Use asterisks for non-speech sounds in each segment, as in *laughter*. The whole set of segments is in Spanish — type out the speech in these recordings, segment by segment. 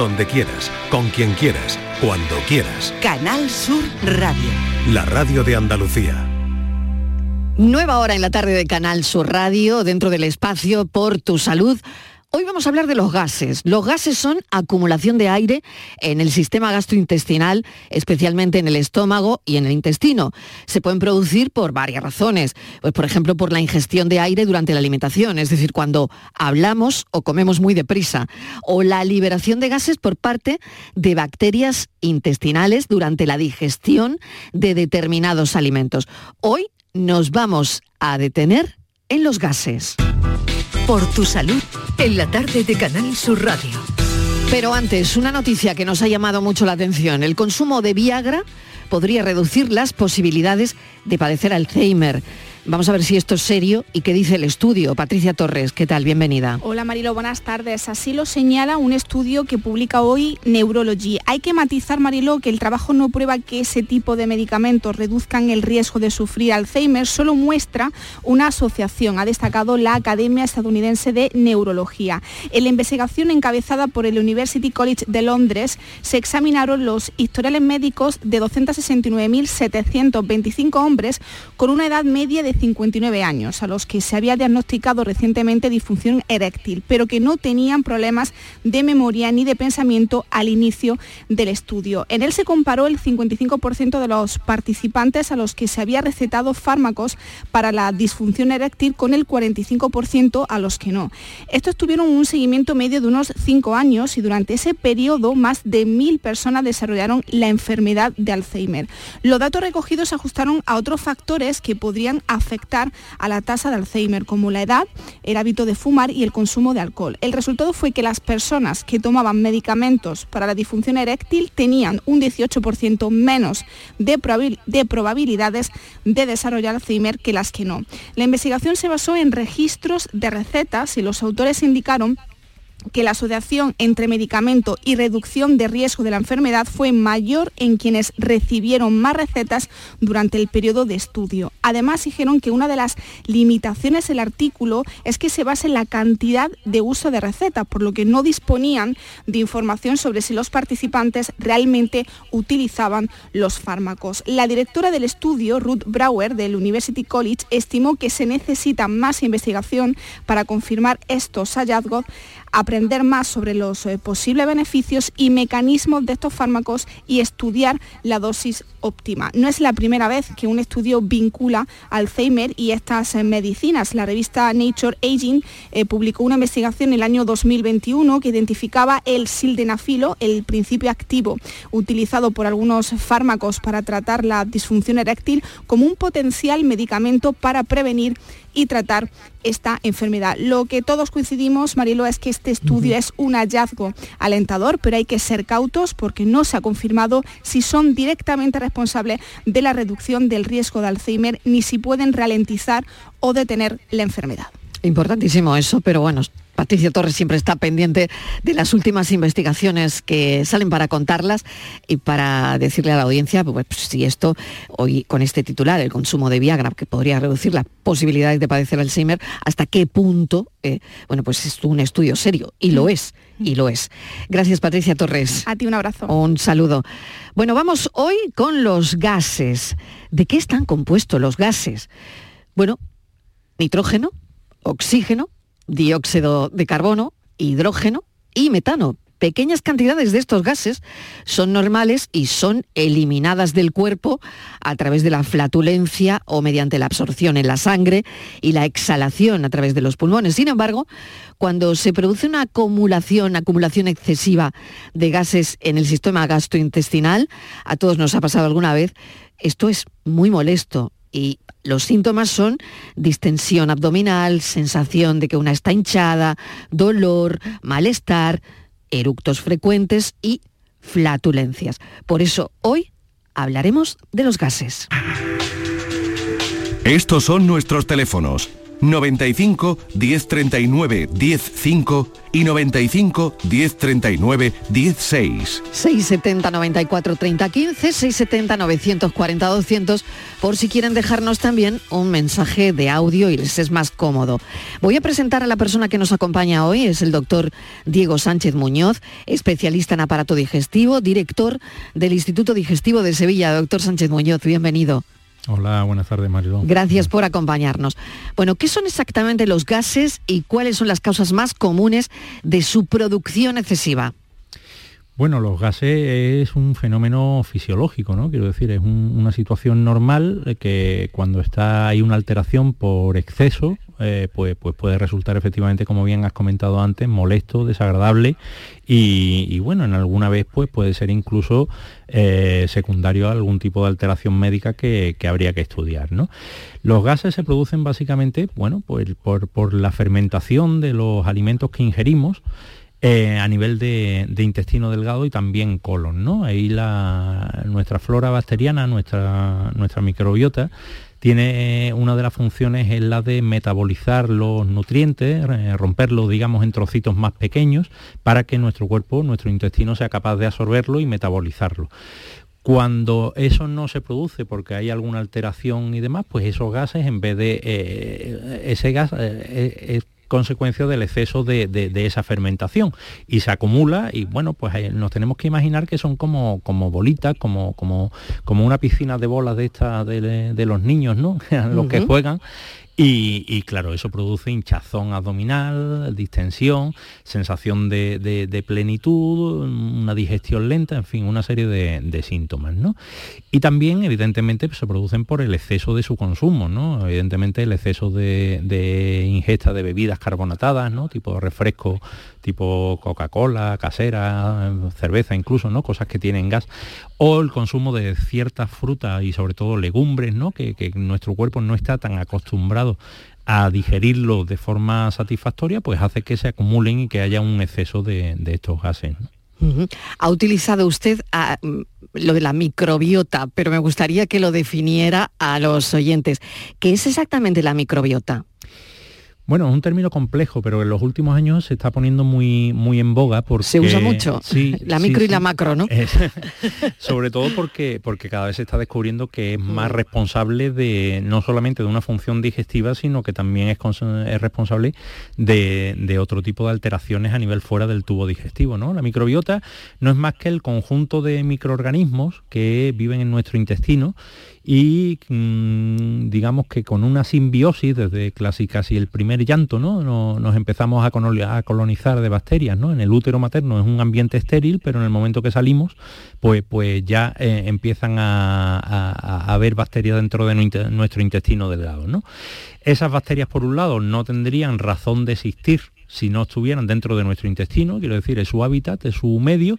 donde quieras, con quien quieras, cuando quieras. Canal Sur Radio. La radio de Andalucía. Nueva hora en la tarde de Canal Sur Radio, dentro del espacio Por tu Salud. Hoy vamos a hablar de los gases. Los gases son acumulación de aire en el sistema gastrointestinal, especialmente en el estómago y en el intestino. Se pueden producir por varias razones. Pues, por ejemplo, por la ingestión de aire durante la alimentación, es decir, cuando hablamos o comemos muy deprisa. O la liberación de gases por parte de bacterias intestinales durante la digestión de determinados alimentos. Hoy nos vamos a detener en los gases. Por tu salud, en la tarde de Canal Sur Radio. Pero antes, una noticia que nos ha llamado mucho la atención. El consumo de Viagra podría reducir las posibilidades de padecer Alzheimer. Vamos a ver si esto es serio y qué dice el estudio. Patricia Torres, ¿qué tal? Bienvenida. Hola Marilo, buenas tardes. Así lo señala un estudio que publica hoy Neurology. Hay que matizar, Marilo, que el trabajo no prueba que ese tipo de medicamentos reduzcan el riesgo de sufrir Alzheimer, solo muestra una asociación, ha destacado la Academia Estadounidense de Neurología. En la investigación encabezada por el University College de Londres se examinaron los historiales médicos de 269.725 hombres con una edad media de 59 años, a los que se había diagnosticado recientemente disfunción eréctil, pero que no tenían problemas de memoria ni de pensamiento al inicio del estudio. En él se comparó el 55% de los participantes a los que se había recetado fármacos para la disfunción eréctil con el 45% a los que no. Estos tuvieron un seguimiento medio de unos 5 años y durante ese periodo más de mil personas desarrollaron la enfermedad de Alzheimer. Los datos recogidos se ajustaron a otros factores que podrían afectar a la tasa de Alzheimer, como la edad, el hábito de fumar y el consumo de alcohol. El resultado fue que las personas que tomaban medicamentos para la disfunción eréctil tenían un 18% menos de, de probabilidades de desarrollar Alzheimer que las que no. La investigación se basó en registros de recetas y los autores indicaron que la asociación entre medicamento y reducción de riesgo de la enfermedad fue mayor en quienes recibieron más recetas durante el periodo de estudio. Además, dijeron que una de las limitaciones del artículo es que se basa en la cantidad de uso de recetas, por lo que no disponían de información sobre si los participantes realmente utilizaban los fármacos. La directora del estudio, Ruth Brauer, del University College, estimó que se necesita más investigación para confirmar estos hallazgos aprender más sobre los eh, posibles beneficios y mecanismos de estos fármacos y estudiar la dosis óptima. No es la primera vez que un estudio vincula Alzheimer y estas eh, medicinas. La revista Nature Aging eh, publicó una investigación en el año 2021 que identificaba el sildenafilo, el principio activo utilizado por algunos fármacos para tratar la disfunción eréctil, como un potencial medicamento para prevenir y tratar esta enfermedad. Lo que todos coincidimos, Marilo, es que este estudio es un hallazgo alentador, pero hay que ser cautos porque no se ha confirmado si son directamente responsables de la reducción del riesgo de Alzheimer ni si pueden ralentizar o detener la enfermedad. Importantísimo eso, pero bueno, Patricia Torres siempre está pendiente de las últimas investigaciones que salen para contarlas y para decirle a la audiencia, pues, pues, si esto, hoy con este titular, el consumo de Viagra, que podría reducir las posibilidades de padecer Alzheimer, hasta qué punto, eh, bueno, pues es un estudio serio, y lo es, y lo es. Gracias Patricia Torres. A ti un abrazo. Un saludo. Bueno, vamos hoy con los gases. ¿De qué están compuestos los gases? Bueno, nitrógeno, oxígeno, dióxido de carbono, hidrógeno y metano. Pequeñas cantidades de estos gases son normales y son eliminadas del cuerpo a través de la flatulencia o mediante la absorción en la sangre y la exhalación a través de los pulmones. Sin embargo, cuando se produce una acumulación, acumulación excesiva de gases en el sistema gastrointestinal, a todos nos ha pasado alguna vez, esto es muy molesto y los síntomas son distensión abdominal, sensación de que una está hinchada, dolor, malestar, eructos frecuentes y flatulencias. Por eso hoy hablaremos de los gases. Estos son nuestros teléfonos 95 1039 105 y 95 1039 16. 670 94 30 15, 670 940 200, por si quieren dejarnos también un mensaje de audio y les es más cómodo. Voy a presentar a la persona que nos acompaña hoy, es el doctor Diego Sánchez Muñoz, especialista en aparato digestivo, director del Instituto Digestivo de Sevilla. Doctor Sánchez Muñoz, bienvenido. Hola, buenas tardes, Mario. Gracias por acompañarnos. Bueno, ¿qué son exactamente los gases y cuáles son las causas más comunes de su producción excesiva? Bueno, los gases es un fenómeno fisiológico, ¿no? Quiero decir, es una situación normal que cuando está hay una alteración por exceso eh, pues, pues, puede resultar efectivamente, como bien has comentado antes, molesto, desagradable y, bueno, en alguna vez pues, puede ser incluso eh, secundario a algún tipo de alteración médica que, habría que estudiar. Los gases se producen básicamente bueno, pues, por, la fermentación de los alimentos que ingerimos, eh, a nivel de, intestino delgado y también colon. ¿no? Ahí nuestra flora bacteriana, nuestra, nuestra microbiota, tiene una de las funciones es la de metabolizar los nutrientes, eh, romperlos, digamos, en trocitos más pequeños para que nuestro cuerpo, nuestro intestino sea capaz de absorberlo y metabolizarlo. Cuando eso no se produce porque hay alguna alteración y demás, pues esos gases, en vez de eh, ese gas, eh, consecuencia del exceso de, esa fermentación. Y se acumula y bueno, pues eh, nos tenemos que imaginar que son como, como bolitas, como, como, como una piscina de bolas de estas de, los niños, ¿no? *laughs* los que juegan y, claro, eso produce hinchazón abdominal, distensión, sensación de, plenitud, una digestión lenta, en fin, una serie de, síntomas. ¿no? Y también, evidentemente, se producen por el exceso de su consumo, ¿no? Evidentemente, el exceso de, ingesta de bebidas carbonatadas, ¿no? tipo refresco, tipo Coca-Cola, casera, cerveza incluso, ¿no? cosas que tienen gas, o el consumo de ciertas frutas y sobre todo legumbres, ¿no? que, nuestro cuerpo no está tan acostumbrado a digerirlo de forma satisfactoria, pues hace que se acumulen y que haya un exceso de, estos gases. Ha utilizado usted ah, mm, lo de la microbiota, pero me gustaría que lo definiera a los oyentes. ¿Qué es exactamente la microbiota? Bueno, es un término complejo, pero en los últimos años se está poniendo muy, muy en boga porque... Se usa mucho, sí, la micro y la macro, ¿no? *laughs* sobre todo porque, porque cada vez se está descubriendo que es más responsable de, no solamente de una función digestiva, sino que también es, responsable de, otro tipo de alteraciones a nivel fuera del tubo digestivo, ¿no? La microbiota no es más que el conjunto de microorganismos que viven en nuestro intestino y mm, digamos que con una simbiosis desde casi casi el primer llanto ¿no? nos, empezamos a, colonizar de bacterias ¿no? en el útero materno es un ambiente estéril pero en el momento que salimos pues, pues ya eh, empiezan a, haber bacterias dentro de nuestro intestino delgado ¿no? esas bacterias por un lado no tendrían razón de existir si no estuvieran dentro de nuestro intestino, quiero decir, es su hábitat, es su medio,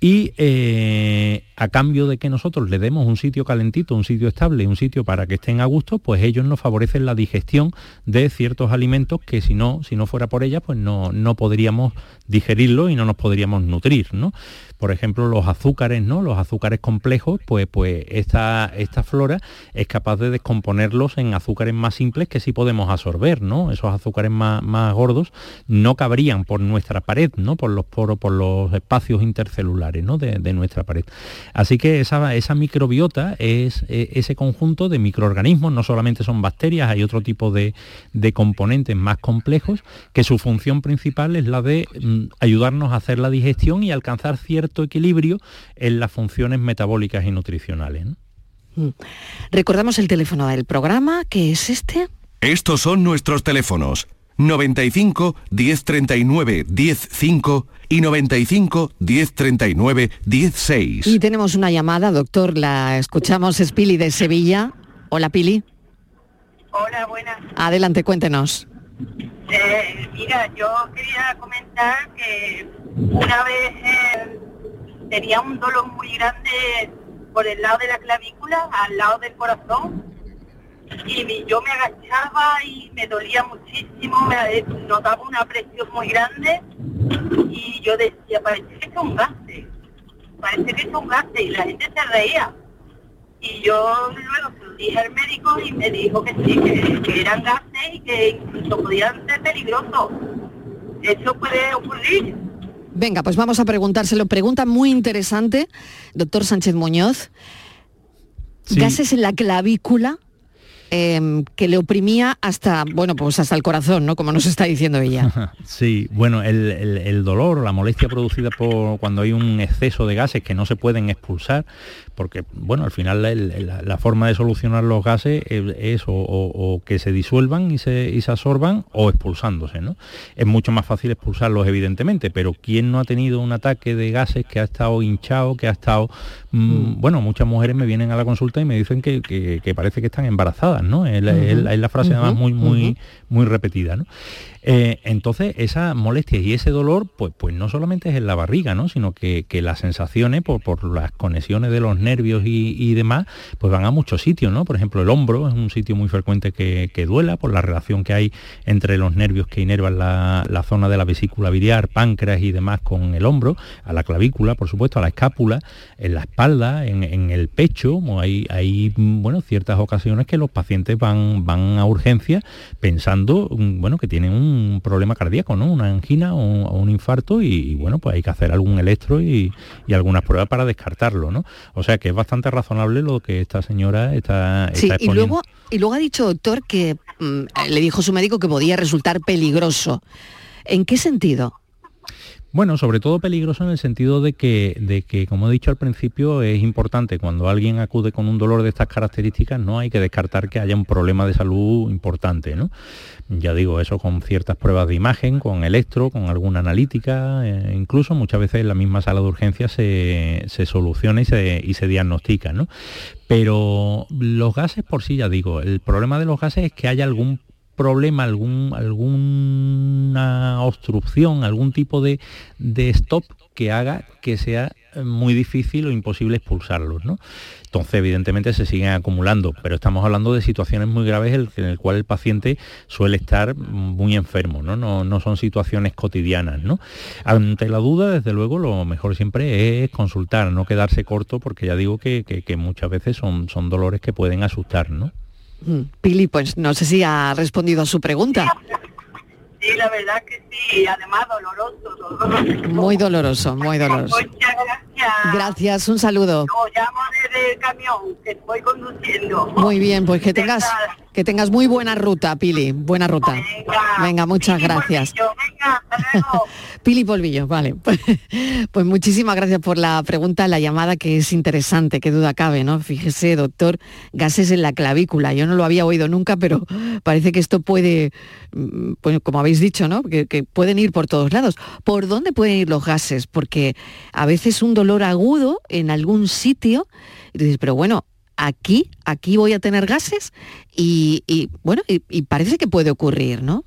y eh, a cambio de que nosotros le demos un sitio calentito, un sitio estable, un sitio para que estén a gusto, pues ellos nos favorecen la digestión de ciertos alimentos que si no, si no fuera por ellas, pues no, no podríamos digerirlo y no nos podríamos nutrir, ¿no? Por ejemplo, los azúcares, ¿no? Los azúcares complejos, pues, pues esta, esta flora es capaz de descomponerlos en azúcares más simples que sí podemos absorber, ¿no? Esos azúcares más, más gordos no cabrían por nuestra pared, ¿no? Por los poros, por los espacios intercelulares, ¿no? De, nuestra pared. Así que esa, esa microbiota es e, ese conjunto de microorganismos, no solamente son bacterias, hay otro tipo de, de componentes más complejos, que su función principal es la de mm, ayudarnos a hacer la digestión y alcanzar cierto equilibrio en las funciones metabólicas y nutricionales. Mm. Recordamos el teléfono del programa, que es este. Estos son nuestros teléfonos. 95 1039 105 y 95 1039 16. Y tenemos una llamada, doctor, la escuchamos, es Pili de Sevilla. Hola, Pili. Hola, buenas. Adelante, cuéntenos. Eh, mira, yo quería comentar que una vez eh, tenía un dolor muy grande por el lado de la clavícula, al lado del corazón, y yo me agachaba y me dolía muchísimo, me eh, notaba una presión muy grande y yo decía, parece que es un gaste, parece que es un gaste y la gente se reía. Y yo luego se lo dije al médico y me dijo que sí, que, que eran gases y que incluso podían ser peligrosos. Eso puede ocurrir. Venga, pues vamos a preguntárselo. Pregunta muy interesante, doctor Sánchez Muñoz. Sí. Gases en la clavícula em, que le oprimía hasta, bueno, pues hasta el corazón, ¿no? Como nos está diciendo ella. *laughs* Sí, bueno, el, el- el dolor la molestia producida por cuando hay un exceso de gases que no se pueden expulsar, porque, bueno, al final la, la forma de solucionar los gases es, o, o- o que se disuelvan y se, y se absorban o expulsándose, ¿no? Es mucho más fácil expulsarlos, evidentemente, pero ¿quién no ha tenido un ataque de gases que ha estado hinchado, que ha estado... mm, Bueno, muchas mujeres me vienen a la consulta y me dicen que, que- que parece que están embarazadas, ¿no? Es la, es la- es la frase además muy, muy, muy repetida. Eh, entonces, esa molestia y ese dolor, pues, pues no solamente es en la barriga, ¿no? Sino que, las sensaciones, por, las conexiones de los nervios y, demás, pues van a muchos sitios, ¿no? Por ejemplo, el hombro es un sitio muy frecuente que, duela por la relación que hay entre los nervios que inervan la, zona de la vesícula biliar, páncreas y demás con el hombro, a la clavícula, por supuesto, a la escápula, en la espalda, en, el pecho. Hay, hay, bueno, ciertas ocasiones que los pacientes van, van a urgencia pensando, bueno, que tienen un problema cardíaco, ¿no? Una angina o, o un infarto y, y, bueno, pues hay que hacer algún electro y, y algunas pruebas para descartarlo, ¿no? O sea que es bastante razonable lo que esta señora está, Sí, está y exponiendo. luego, y luego ha dicho doctor que mm, le dijo su médico que podía resultar peligroso. ¿En qué sentido? Bueno, sobre todo peligroso en el sentido de que, de que, como he dicho al principio, es importante cuando alguien acude con un dolor de estas características, no hay que descartar que haya un problema de salud importante, ¿no? Ya digo, eso con ciertas pruebas de imagen, con electro, con alguna analítica, eh, incluso muchas veces en la misma sala de urgencias se, se soluciona y se, y se diagnostica, ¿no? Pero los gases por sí, ya digo, el problema de los gases es que haya algún problema, algún, alguna obstrucción, algún tipo de, stop que haga que sea muy difícil o imposible expulsarlos, ¿no? Entonces, evidentemente, se siguen acumulando, pero estamos hablando de situaciones muy graves en el, en el cual el paciente suele estar muy enfermo, ¿no? No, no son situaciones cotidianas, ¿no? Ante la duda, desde luego, lo mejor siempre es consultar, no quedarse corto, porque ya digo que, que- que muchas veces son, son dolores que pueden asustar, ¿no? Mm, Pili, pues no sé si ha respondido a su pregunta. Sí, la verdad que sí, además doloroso, doloroso. Muy doloroso, muy doloroso. Muchas gracias. Gracias, un saludo. Os llamo desde el camión, que estoy conduciendo. Muy bien, pues que tengas que tengas muy buena ruta, Pili, buena ruta. Venga, muchas Pili gracias. Polvillo, Venga. *laughs* Pili Polvillo, vale. *laughs* Pues muchísimas gracias por la pregunta, la llamada que es interesante, qué duda cabe, ¿no? Fíjese, doctor, gases en la clavícula. Yo no lo había oído nunca, pero *laughs* parece que esto puede, mm, pues, como habéis dicho, ¿no? Que, que pueden ir por todos lados. ¿Por dónde pueden ir los gases? Porque a veces un dolor agudo en algún sitio, y dices, pero bueno, aquí, aquí voy a tener gases y, y, bueno, y- y parece que puede ocurrir, ¿no?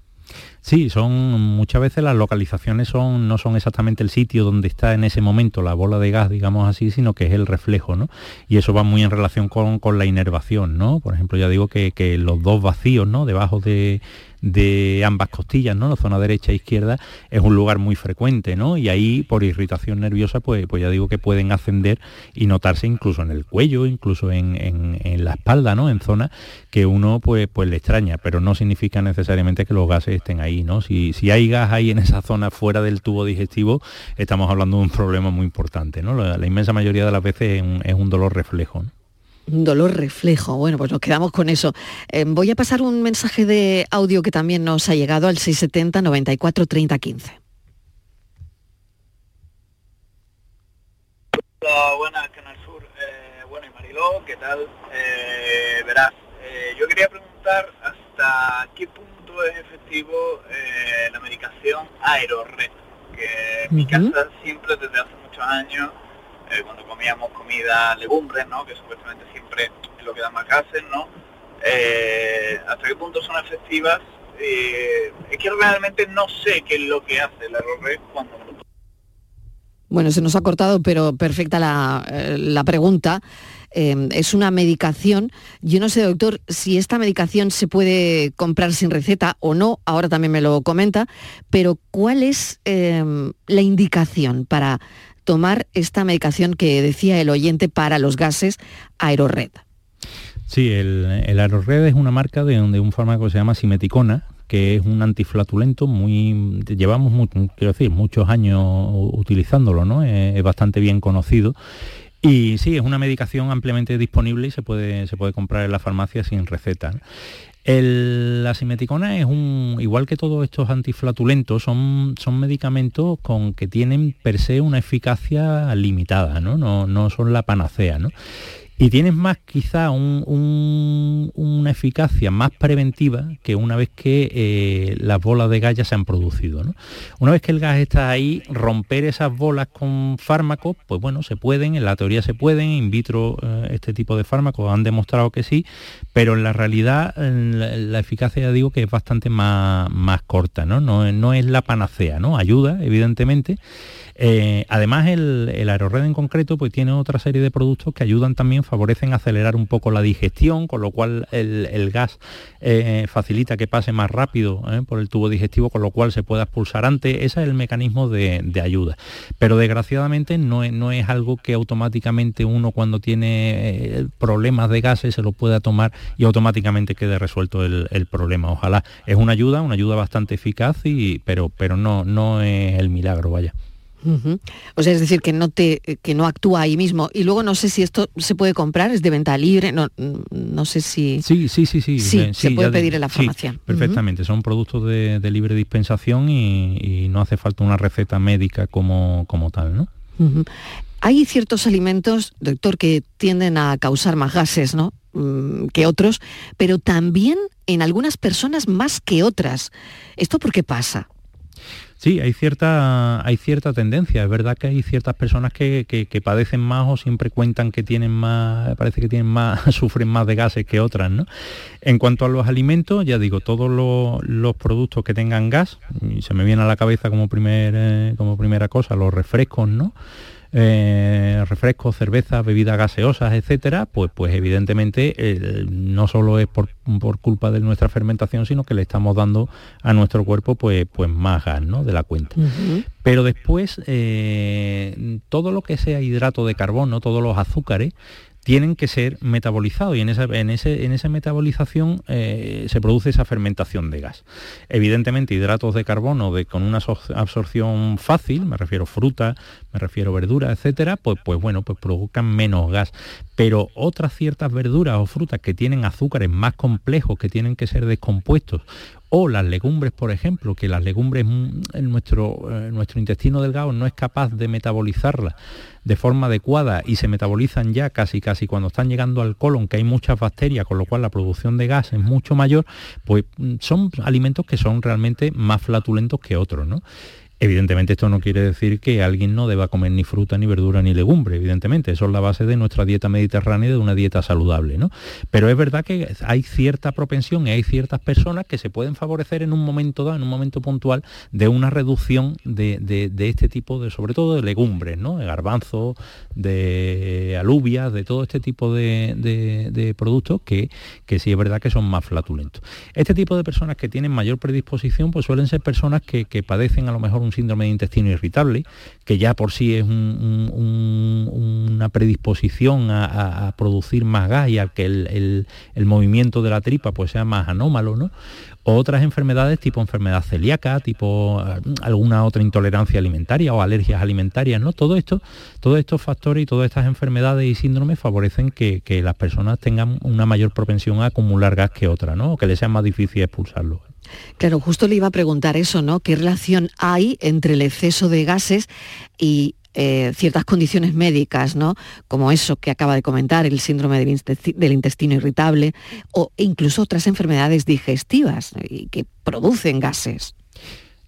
Sí, son muchas veces las localizaciones son no son exactamente el sitio donde está en ese momento la bola de gas, digamos así, sino que es el reflejo, ¿no? Y eso va muy en relación con, con la inervación, ¿no? Por ejemplo, ya digo que, que los dos vacíos, ¿no? Debajo de, de ambas costillas, ¿no? La zona derecha e izquierda es un lugar muy frecuente, ¿no? Y ahí por irritación nerviosa, pues, pues ya digo que pueden ascender y notarse incluso en el cuello, incluso en, en- la espalda, ¿no? En zonas que uno pues, pues le extraña, pero no significa necesariamente que los gases estén ahí, ¿no? Si, si hay gas ahí en esa zona fuera del tubo digestivo, estamos hablando de un problema muy importante, ¿no? La, inmensa mayoría de las veces es un, dolor reflejo. Dolor reflejo. Bueno, pues nos quedamos con eso. Eh, voy a pasar un mensaje de audio que también nos ha llegado al 670 94 30 15. Hola, buenas, Canal Sur. Eh, bueno, y Mariló, ¿qué tal? Eh, verás, eh, yo quería preguntar hasta qué punto es efectivo eh, la medicación Aerored, que en mi Ujú. casa siempre desde hace muchos años, eh, cuando comíamos comida legumbres, ¿no? que supuestamente siempre es lo que da más gases, ¿no? Eh, hasta qué punto son efectivas. Eh, es que realmente no sé qué es lo que hace el Aerored cuando Bueno, se nos ha cortado, pero perfecta la, la pregunta. Eh, es una medicación. Yo no sé, doctor, si esta medicación se puede comprar sin receta o no, ahora también me lo comenta, pero ¿cuál es eh, la indicación para tomar esta medicación que decía el oyente para los gases Aerored? Sí, el, el Aerored es una marca de, un fármaco que se llama simeticona, que es un antiflatulento muy llevamos quiero decir muchos años utilizándolo no es, bastante bien conocido. Y sí es una medicación ampliamente disponible y se puede se puede comprar en la farmacia sin receta la simeticona es un, igual que todos estos antiflatulentos, son, son medicamentos con que tienen per se una eficacia limitada, ¿no? No, no son la panacea, ¿no? Y tienes más quizá una eficacia más preventiva que una vez que eh, las bolas de gas ya se han producido. Una vez que el gas está ahí, romper esas bolas con fármacos, pues bueno, se pueden, en la teoría se pueden, in vitro eh, este tipo de fármacos han demostrado que sí, pero en la realidad la, eficacia ya digo que es bastante más, más corta, ¿no? No, no es la panacea, ¿no? Ayuda, evidentemente, eh, además, el, el Aerored en concreto pues, tiene otra serie de productos que ayudan también, favorecen acelerar un poco la digestión, con lo cual el, gas eh, facilita que pase más rápido eh, por el tubo digestivo, con lo cual se pueda expulsar antes. Ese es el mecanismo de, ayuda. Pero desgraciadamente no es, algo que automáticamente uno cuando tiene problemas de gases se lo pueda tomar y automáticamente quede resuelto el, problema. Ojalá. Es una ayuda, una ayuda bastante eficaz, pero, no es el milagro, vaya. O sea, es decir, que no, te, que no actúa ahí mismo. Y luego no sé si esto se puede comprar, es de venta libre, no, no sé si... Sí, sí, sí, sí. Sí, se puede pedir en la farmacia. perfectamente, son productos de, libre dispensación y, no hace falta una receta médica como, como tal, ¿no? Hay ciertos alimentos, doctor, que tienden a causar más gases, ¿no? Mm, que otros, pero también en algunas personas más que otras. ¿Esto por qué pasa? Sí, hay cierta, hay cierta tendencia. Es verdad que hay ciertas personas que, padecen más o siempre cuentan que tienen más, parece que tienen más, *laughs* sufren más de gases que otras, ¿no? En cuanto a los alimentos, ya digo, todos los, productos que tengan gas, y se me viene a la cabeza como, primer, eh, como primera cosa, los refrescos, ¿no? Eh, refrescos, cervezas, bebidas gaseosas, etcétera, pues, pues evidentemente eh, no solo es por, culpa de nuestra fermentación, sino que le estamos dando a nuestro cuerpo pues, pues más gas ¿no? de la cuenta. Pero después, eh, todo lo que sea hidrato de carbono, todos los azúcares, tienen que ser metabolizados y en esa, en ese, en esa metabolización eh, se produce esa fermentación de gas. Evidentemente hidratos de carbono de, con una absorción fácil, me refiero fruta, me refiero verduras, etcétera, pues, pues bueno, pues provocan menos gas. Pero otras ciertas verduras o frutas que tienen azúcares más complejos, que tienen que ser descompuestos, o las legumbres, por ejemplo, que las legumbres mm, en nuestro, eh, nuestro intestino delgado no es capaz de metabolizarlas de forma adecuada y se metabolizan ya casi casi cuando están llegando al colon, que hay muchas bacterias, con lo cual la producción de gas es mucho mayor, pues mm, son alimentos que son realmente más flatulentos que otros, ¿no? Evidentemente esto no quiere decir que alguien no deba comer ni fruta, ni verdura, ni legumbre, evidentemente, eso es la base de nuestra dieta mediterránea y de una dieta saludable, ¿no? Pero es verdad que hay cierta propensión y hay ciertas personas que se pueden favorecer en un momento dado, en un momento puntual, de una reducción de, este tipo de, sobre todo de legumbres, ¿no? De garbanzos, de alubias, de todo este tipo de, productos que, que sí es verdad que son más flatulentos. Este tipo de personas que tienen mayor predisposición, pues suelen ser personas que, que padecen a lo mejor un síndrome de intestino irritable, que ya por sí es una predisposición a, producir más gas y a que el, movimiento de la tripa pues sea más anómalo, ¿no? O otras enfermedades tipo enfermedad celíaca, tipo eh, alguna otra intolerancia alimentaria o alergias alimentarias, ¿no? Todo esto, todos estos factores y todas estas enfermedades y síndromes favorecen que, las personas tengan una mayor propensión a acumular gas que otra, ¿no? O que les sea más difícil expulsarlo. Claro, justo le iba a preguntar eso, ¿no? ¿Qué relación hay entre el exceso de gases y eh, ciertas condiciones médicas, ¿no? Como eso que acaba de comentar, el síndrome del, intestino irritable, o incluso otras enfermedades digestivas que producen gases.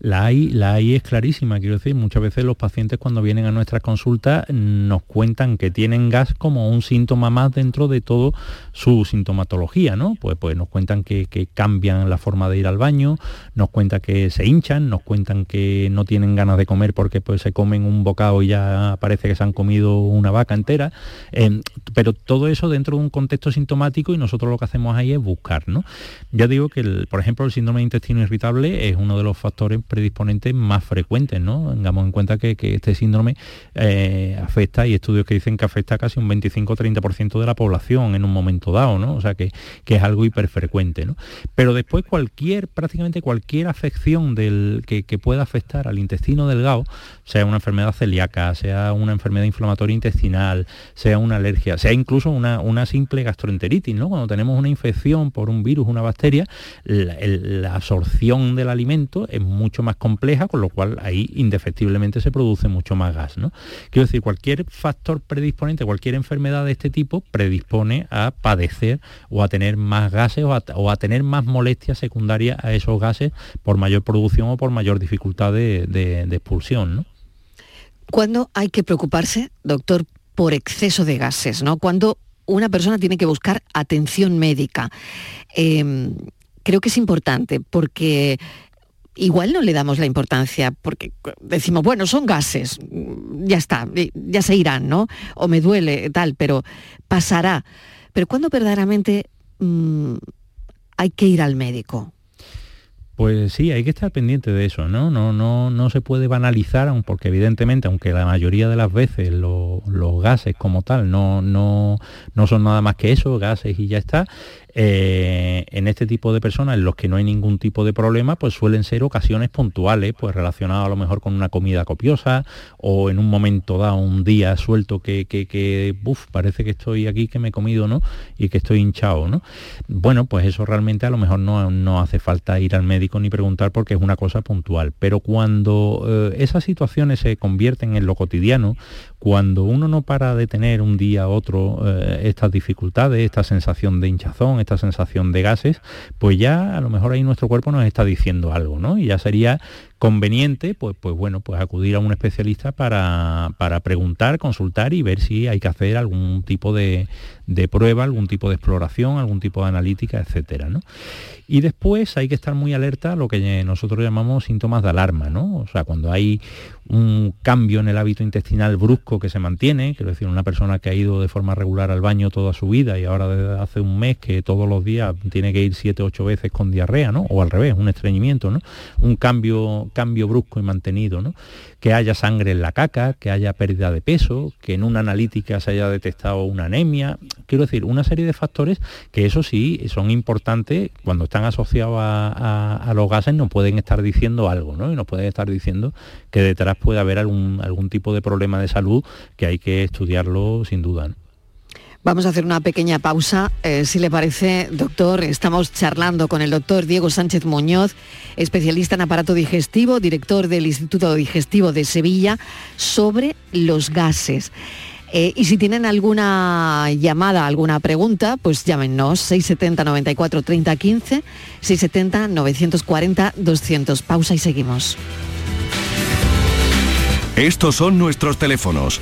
La hay, la hay es clarísima, quiero decir, muchas veces los pacientes cuando vienen a nuestra consulta nos cuentan que tienen gas como un síntoma más dentro de todo su sintomatología, ¿no? Pues, pues nos cuentan que, cambian la forma de ir al baño, nos cuentan que se hinchan, nos cuentan que no tienen ganas de comer porque pues se comen un bocado y ya parece que se han comido una vaca entera, em, pero todo eso dentro de un contexto sintomático y nosotros lo que hacemos ahí es buscar, ¿no? Ya digo que, por ejemplo, el síndrome de intestino irritable es uno de los factores predisponentes más frecuentes, ¿no? Tengamos en cuenta que, este síndrome eh, afecta, hay estudios que dicen que afecta casi un 25-30% de la población en un momento dado, ¿no? O sea que, es algo hiperfrecuente, ¿no? Pero después cualquier, prácticamente cualquier afección del, que, pueda afectar al intestino delgado, sea una enfermedad celíaca, sea una enfermedad inflamatoria intestinal, sea una alergia, sea incluso una, una simple gastroenteritis, ¿no? Cuando tenemos una infección por un virus, una bacteria, la, absorción del alimento es mucho más compleja, con lo cual ahí indefectiblemente se produce mucho más gas. ¿no? Quiero decir, cualquier factor predisponente, cualquier enfermedad de este tipo predispone a padecer o a tener más gases o a, tener más molestias secundarias a esos gases por mayor producción o por mayor dificultad de, expulsión. ¿no? ¿Cuándo hay que preocuparse, doctor, por exceso de gases? ¿no? Cuando una persona tiene que buscar atención médica. Em, creo que es importante porque igual no le damos la importancia porque decimos, bueno, son gases, ya está, ya se irán, ¿no? O me duele, tal, pero pasará. Pero ¿cuándo verdaderamente mm, hay que ir al médico? Pues sí, hay que estar pendiente de eso, ¿no? No, no, no se puede banalizar, porque evidentemente, aunque la mayoría de las veces los gases como tal no, no, no son nada más que eso, gases y ya está, eh, en este tipo de personas en los que no hay ningún tipo de problema, pues suelen ser ocasiones puntuales, pues relacionadas a lo mejor con una comida copiosa o en un momento dado, un día suelto que, que, que parece que estoy aquí, que me he comido, ¿no? Y que estoy hinchado, ¿no? Bueno, pues eso realmente a lo mejor no, no hace falta ir al médico ni preguntar porque es una cosa puntual. Pero cuando eh, esas situaciones se convierten en lo cotidiano, cuando uno no para de tener un día a otro eh, estas dificultades, esta sensación de hinchazón, esta sensación de gases, pues ya a lo mejor ahí nuestro cuerpo nos está diciendo algo, ¿no? Y ya sería conveniente, pues, pues bueno, pues acudir a un especialista para, preguntar, consultar y ver si hay que hacer algún tipo de, prueba, algún tipo de exploración, algún tipo de analítica, etcétera, ¿no? Y después hay que estar muy alerta a lo que nosotros llamamos síntomas de alarma, ¿no? O sea, cuando hay un cambio en el hábito intestinal brusco que se mantiene, quiero decir, una persona que ha ido de forma regular al baño toda su vida y ahora desde hace un mes que todos los días tiene que ir siete, ocho veces con diarrea, ¿no? O al revés, un estreñimiento, ¿no? Un cambio, cambio brusco y mantenido, ¿no? Que haya sangre en la caca, que haya pérdida de peso, que en una analítica se haya detectado una anemia, quiero decir, una serie de factores que eso sí son importantes cuando están asociados a, los gases nos pueden estar diciendo algo, ¿no? Y nos pueden estar diciendo que detrás puede haber algún, algún tipo de problema de salud que hay que estudiarlo sin duda. Vamos a hacer una pequeña pausa. Eh, si le parece, doctor, estamos charlando con el doctor Diego Sánchez Muñoz, especialista en aparato digestivo, director del Instituto Digestivo de Sevilla, sobre los gases. Eh, y si tienen alguna llamada, alguna pregunta, pues llámenos 670 94 30 15, 670 940 200. Pausa y seguimos. Estos son nuestros teléfonos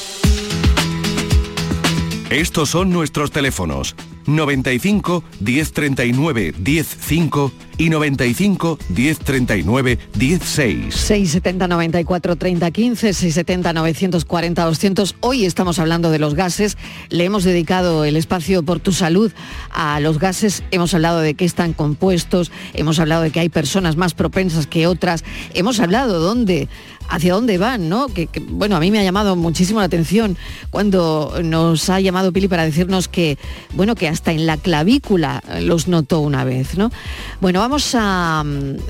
Estos son nuestros teléfonos 95 1039 105 y 95 1039 16. 670 94 30 15, 670 940 200. Hoy estamos hablando de los gases. Le hemos dedicado el espacio por tu salud a los gases. Hemos hablado de qué están compuestos. Hemos hablado de que hay personas más propensas que otras. Hemos hablado dónde hacia dónde van, ¿no? Que, bueno, a mí me ha llamado muchísimo la atención cuando nos ha llamado Pili para decirnos que, bueno, que hasta en la clavícula los notó una vez, ¿no? Bueno, vamos a,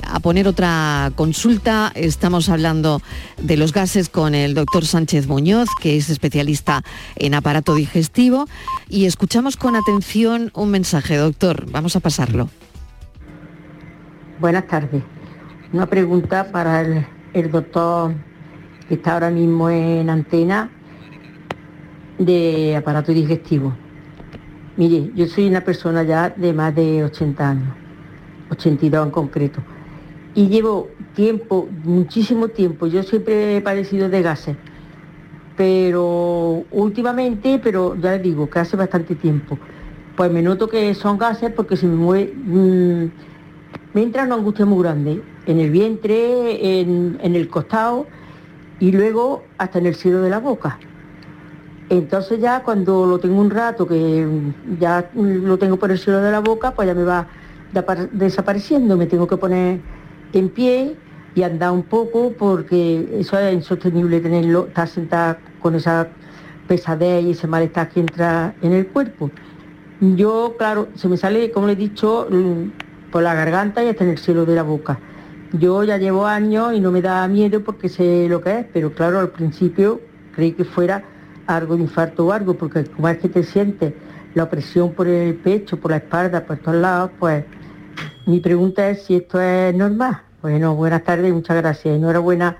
a poner otra consulta. Estamos hablando de los gases con el doctor Sánchez Muñoz, que es especialista en aparato digestivo, y escuchamos con atención un mensaje, doctor. Vamos a pasarlo. Buenas tardes. Una pregunta para el, el doctor que está ahora mismo en antena de aparato digestivo. Mire, yo soy una persona ya de más de 80 años, 82 en concreto, y llevo tiempo, muchísimo tiempo, yo siempre he padecido de gases, pero últimamente, pero ya les digo que hace bastante tiempo, pues me noto que son gases porque se me mueve, mmm, me entra una angustia muy grande en el vientre, en, en, el costado y luego hasta en el cielo de la boca. Entonces ya cuando lo tengo un rato, que ya lo tengo por el cielo de la boca, pues ya me va desapareciendo, me tengo que poner en pie y andar un poco porque eso es insostenible tenerlo, estar sentada con esa pesadez y ese malestar que entra en el cuerpo. Yo, claro, se me sale, como le he dicho, por la garganta y hasta en el cielo de la boca. Yo ya llevo años y no me da miedo porque sé lo que es, pero claro, al principio creí que fuera algo de infarto o algo, porque como es que te sientes la opresión por el pecho, por la espalda, por todos lados, pues mi pregunta es si esto es normal. Bueno, buenas tardes, muchas gracias. Enhorabuena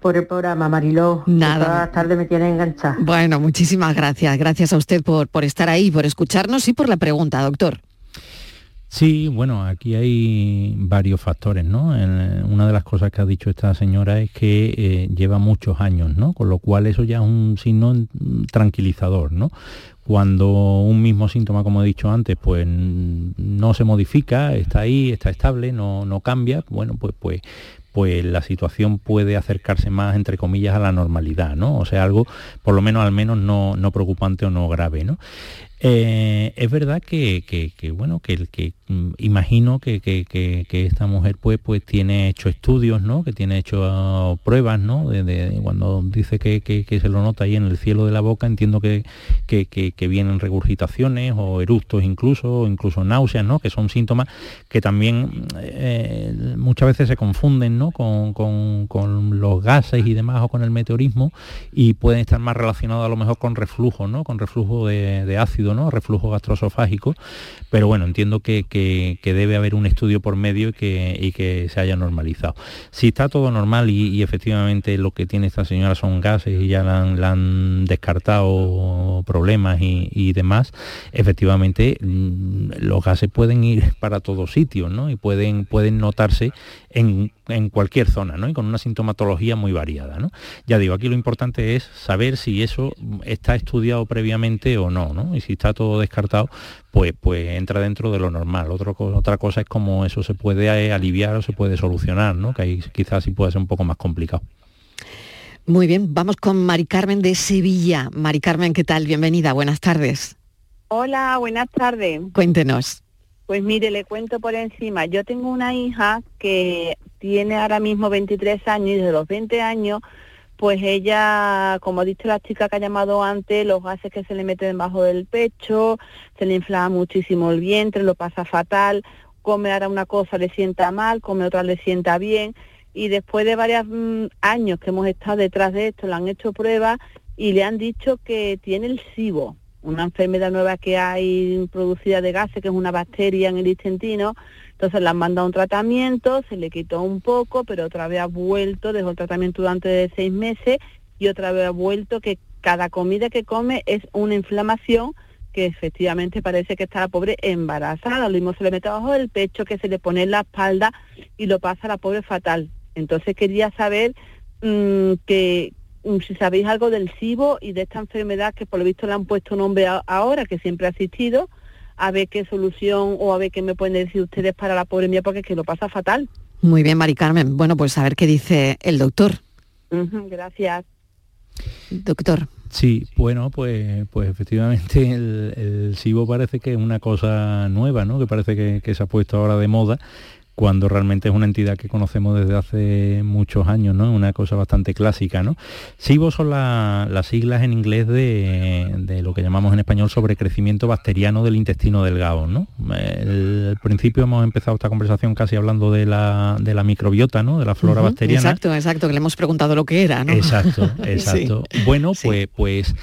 por el programa, Mariló. Nada. Todas las tardes me tiene enganchada. Bueno, muchísimas gracias. Gracias a usted por, por estar ahí, por escucharnos y por la pregunta, doctor. Sí, bueno, aquí hay varios factores, ¿no? Una de las cosas que ha dicho esta señora es que eh, lleva muchos años, ¿no? Con lo cual eso ya es un signo tranquilizador, ¿no? Cuando un mismo síntoma, como he dicho antes, pues no se modifica, está ahí, está estable, no, no cambia, bueno, pues, pues, pues la situación puede acercarse más, entre comillas, a la normalidad, ¿no? O sea, algo, por lo menos al menos no, no preocupante o no grave, ¿no? Eh, es verdad que, que, que, bueno, que, mm, imagino que, esta mujer pues, pues tiene hecho estudios, ¿no? Que tiene hecho uh, pruebas, ¿no? Cuando dice que, se lo nota ahí en el cielo de la boca, entiendo que, vienen regurgitaciones o eructos incluso, o incluso náuseas, ¿no? Que son síntomas que también eh, muchas veces se confunden, ¿no? Con, los gases y demás o con el meteorismo y pueden estar más relacionados a lo mejor con reflujo, ¿no? Con reflujo de ácido ¿no? reflujo gastroesofágico, pero bueno, entiendo que, que, debe haber un estudio por medio y que, y que se haya normalizado. Si está todo normal y, efectivamente lo que tiene esta señora son gases y ya la han descartado problemas y, y, demás, efectivamente mm, los gases pueden ir para todos sitios ¿no? y pueden, pueden notarse en, en, cualquier zona ¿no? y con una sintomatología muy variada. ¿no? Ya digo, aquí lo importante es saber si eso está estudiado previamente o no, ¿no? y si está todo descartado, pues, pues entra dentro de lo normal. Otro, otra cosa es cómo eso se puede aliviar o se puede solucionar, ¿no? que ahí quizás sí puede ser un poco más complicado. Muy bien, vamos con Mari Carmen de Sevilla. Mari Carmen, ¿qué tal? Bienvenida, buenas tardes. Hola, buenas tardes. Cuéntenos. Pues mire, le cuento por encima. Yo tengo una hija que tiene ahora mismo 23 años y de los 20 años pues ella, como ha dicho la chica que ha llamado antes, los gases que se le meten debajo del pecho, se le inflama muchísimo el vientre, lo pasa fatal, come ahora una cosa le sienta mal, come otra le sienta bien, y después de varios mmm, años que hemos estado detrás de esto, le han hecho pruebas y le han dicho que tiene el SIBO. Una enfermedad nueva que hay producida de gases, que es una bacteria en el intestino. Entonces le han mandado un tratamiento, se le quitó un poco, pero otra vez ha vuelto, dejó el tratamiento durante seis meses y otra vez ha vuelto que cada comida que come es una inflamación que efectivamente parece que está la pobre embarazada. Lo mismo se le mete abajo el pecho, que se le pone en la espalda y lo pasa la pobre fatal. Entonces quería saber mm, que si sabéis algo del SIBO y de esta enfermedad que por lo visto le han puesto nombre ahora, que siempre ha existido, a ver qué solución o a ver qué me pueden decir ustedes para la pobre mía, porque es que lo pasa fatal. Muy bien, Mari Carmen. Bueno, pues a ver qué dice el doctor. gracias. Doctor. Sí, bueno, pues, pues efectivamente el, el SIBO parece que es una cosa nueva, ¿no? Que parece que, que se ha puesto ahora de moda cuando realmente es una entidad que conocemos desde hace muchos años, ¿no? Una cosa bastante clásica, ¿no? SIBO son las siglas en inglés de, lo que llamamos en español sobrecrecimiento bacteriano del intestino delgado, ¿no? al principio hemos empezado esta conversación casi hablando de la, de la microbiota, ¿no? De la flora bacteriana. Exacto, exacto, que le hemos preguntado lo que era, ¿no? Exacto, *laughs* exacto. Bueno, pues, pues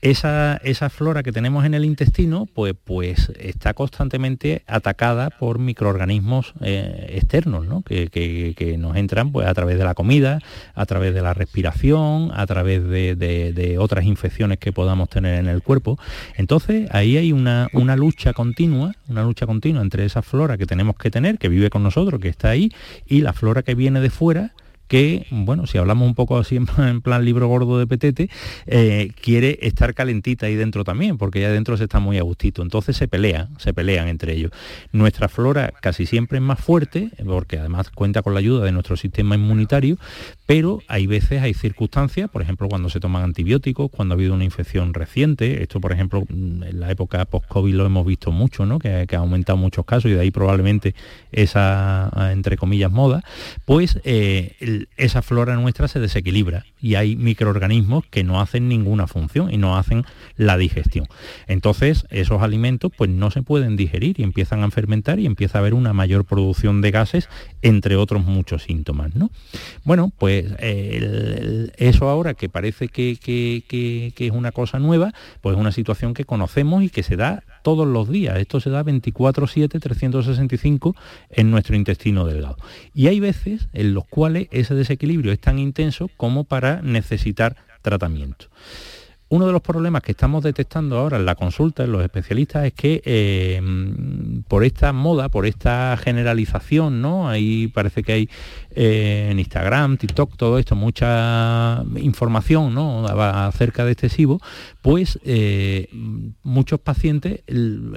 esa, flora que tenemos en el intestino pues, pues está constantemente atacada por microorganismos eh, externos que, nos entran pues, a través de la comida, a través de la respiración, a través de, otras infecciones que podamos tener en el cuerpo. Entonces ahí hay una, una lucha continua, una lucha continua entre esa flora que tenemos que tener, que vive con nosotros, que está ahí, y la flora que viene de fuera que, bueno, si hablamos un poco así en plan libro gordo de petete, eh, quiere estar calentita ahí dentro también, porque ya dentro se está muy a gustito. Entonces se pelean, se pelean entre ellos. Nuestra flora casi siempre es más fuerte, porque además cuenta con la ayuda de nuestro sistema inmunitario, pero hay veces, hay circunstancias, por ejemplo, cuando se toman antibióticos, cuando ha habido una infección reciente, esto por ejemplo en la época post-COVID lo hemos visto mucho, ¿no? que, ha aumentado muchos casos y de ahí probablemente esa, entre comillas, moda, pues eh, esa flora nuestra se desequilibra y hay microorganismos que no hacen ninguna función y no hacen la digestión. Entonces esos alimentos pues no se pueden digerir y empiezan a fermentar y empieza a haber una mayor producción de gases, entre otros muchos síntomas. ¿no? Bueno, pues eso ahora que parece que, que es una cosa nueva, pues es una situación que conocemos y que se da todos los días. Esto se da 24/7, 365 en nuestro intestino delgado. Y hay veces en los cuales ese desequilibrio es tan intenso como para necesitar tratamiento. Uno de los problemas que estamos detectando ahora en la consulta, en los especialistas, es que eh, por esta moda, por esta generalización, ¿no? Ahí parece que hay eh, en Instagram, TikTok, todo esto, mucha información ¿no? acerca de este SIBO, pues eh, muchos pacientes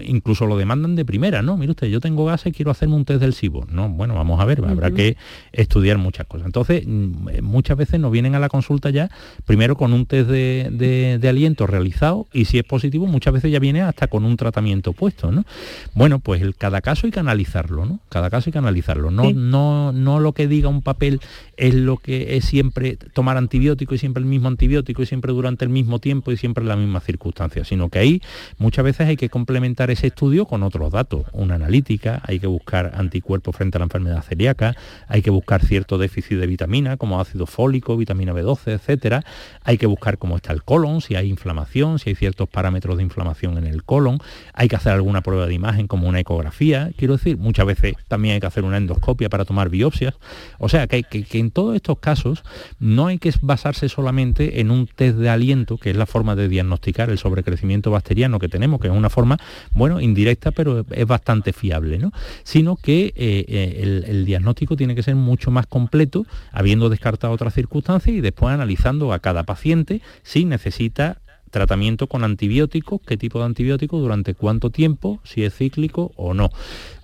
incluso lo demandan de primera, ¿no? Mire usted, yo tengo gases, quiero hacerme un test del SIBO. No, bueno, vamos a ver, habrá que estudiar muchas cosas. Entonces, mm, muchas veces nos vienen a la consulta ya, primero con un test de de aliento realizado y si es positivo muchas veces ya viene hasta con un tratamiento puesto, ¿no? Bueno, pues el, cada caso hay que analizarlo, ¿no? Cada caso hay que analizarlo. No, no, no lo que diga un papel es lo que es siempre tomar antibiótico y siempre el mismo antibiótico y siempre durante el mismo tiempo y siempre la misma circunstancia, sino que ahí muchas veces hay que complementar ese estudio con otros datos, una analítica, hay que buscar anticuerpos frente a la enfermedad celíaca, hay que buscar cierto déficit de vitamina como ácido fólico, vitamina B12, etcétera, hay que buscar cómo está el colon, si hay inflamación, si hay ciertos parámetros de inflamación en el colon, hay que hacer alguna prueba de imagen como una ecografía, quiero decir, muchas veces también hay que hacer una endoscopia para tomar biopsias, o sea que, que, en todos estos casos no hay que basarse solamente en un test de aliento, que es la forma de diagnosticar el sobrecrecimiento bacteriano que tenemos, que es una forma, bueno, indirecta, pero es bastante fiable, ¿no? Sino que eh, eh, el, el diagnóstico tiene que ser mucho más completo, habiendo descartado otras circunstancias y después analizando a cada paciente si necesita tratamiento con antibióticos, qué tipo de antibiótico, durante cuánto tiempo, si es cíclico o no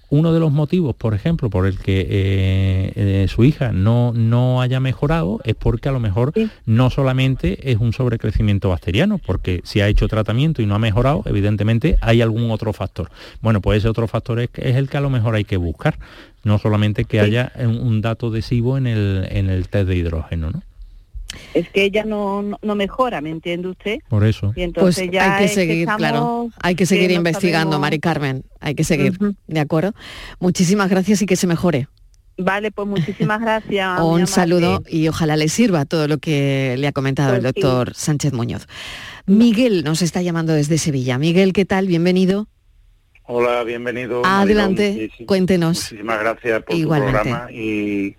uno de los motivos, por ejemplo, por el que eh, eh, su hija no, no haya mejorado es porque a lo mejor no solamente es un sobrecrecimiento bacteriano, porque si ha hecho tratamiento y no ha mejorado, evidentemente hay algún otro factor. Bueno, pues ese otro factor es, es el que a lo mejor hay que buscar, no solamente que haya un, dato adhesivo en el, en el test de hidrógeno, ¿no? Es que ella no, no, mejora, ¿me entiende usted? Por eso. Y entonces pues ya hay que seguir, claro, hay que seguir investigando, Mari Carmen, hay que seguir, ¿de acuerdo? Muchísimas gracias y que se mejore. Vale, pues muchísimas gracias. *laughs* Un saludo y ojalá le sirva todo lo que le ha comentado el Pues sí. doctor Sánchez Muñoz. Miguel nos está llamando desde Sevilla. Miguel, ¿qué tal? Bienvenido. Hola, bienvenido. Adelante, Marilón. Cuéntenos. Muchísimas gracias por Igualmente. tu programa y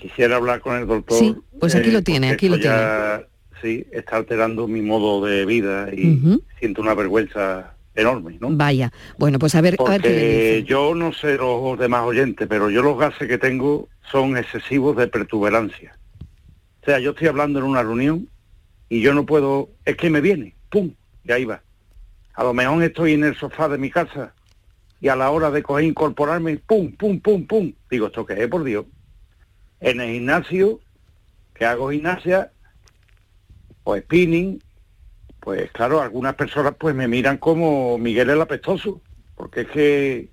quisiera hablar con el doctor. Sí, pues aquí lo tiene, aquí lo ya, Sí, está alterando mi modo de vida y siento una vergüenza enorme, ¿no? Vaya. Bueno, pues a ver, a ver qué le dice. yo no sé los demás oyentes, pero yo los gases que tengo son excesivos de pertuberancia. O sea, yo estoy hablando en una reunión y yo no puedo, es que me viene, ¡pum! Y ahí va. A lo mejor estoy en el sofá de mi casa y a la hora de coger incorporarme, ¡pum, pum, pum, pum! Digo, ¿esto qué es, por Dios? En el gimnasio, que hago gimnasia, o spinning, pues claro, algunas personas pues me miran como Miguel el apestoso, porque es que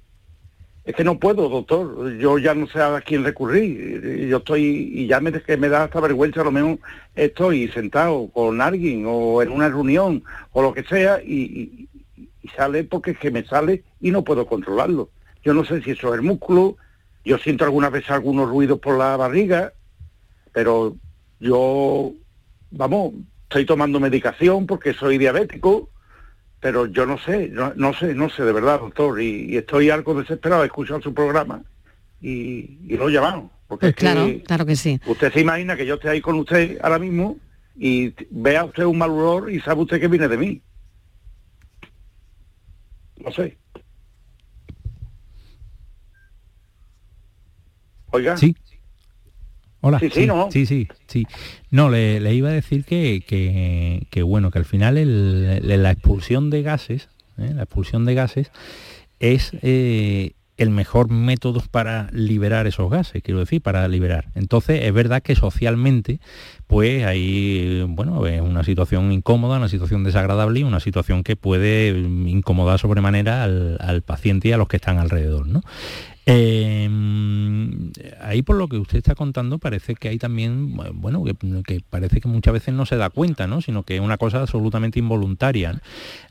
es que no puedo, doctor. Yo ya no sé a quién recurrir. Yo estoy y ya me que me da hasta vergüenza, a lo mejor estoy sentado con alguien o en una reunión o lo que sea y, y- y sale porque es que me sale y no puedo controlarlo. Yo no sé si eso es el músculo. Yo siento algunas veces algunos ruidos por la barriga, pero yo, vamos, estoy tomando medicación porque soy diabético, pero yo no sé, no, no sé, no sé de verdad, doctor, y, y estoy algo desesperado de escuchar su programa y, y lo he llamado. Porque Pues es que claro, claro que sí. usted se imagina que yo esté ahí con usted ahora mismo y vea usted un mal olor y sabe usted que viene de mí. No sé. Oiga. Sí. Hola. Sí, sí, ¿no? sí, sí, sí. No, le, le iba a decir que, que, que, bueno, que al final el- la expulsión de gases, ¿eh? la expulsión de gases es eh, el mejor método para liberar esos gases, quiero decir, para liberar. Entonces, es verdad que socialmente, pues ahí, bueno, es una situación incómoda, una situación desagradable y una situación que puede mm, incomodar sobremanera al, al paciente y a los que están alrededor, ¿no? Eh, ahí por lo que usted está contando parece que hay también, bueno, que, que parece que muchas veces no se da cuenta, ¿no? Sino que es una cosa absolutamente involuntaria.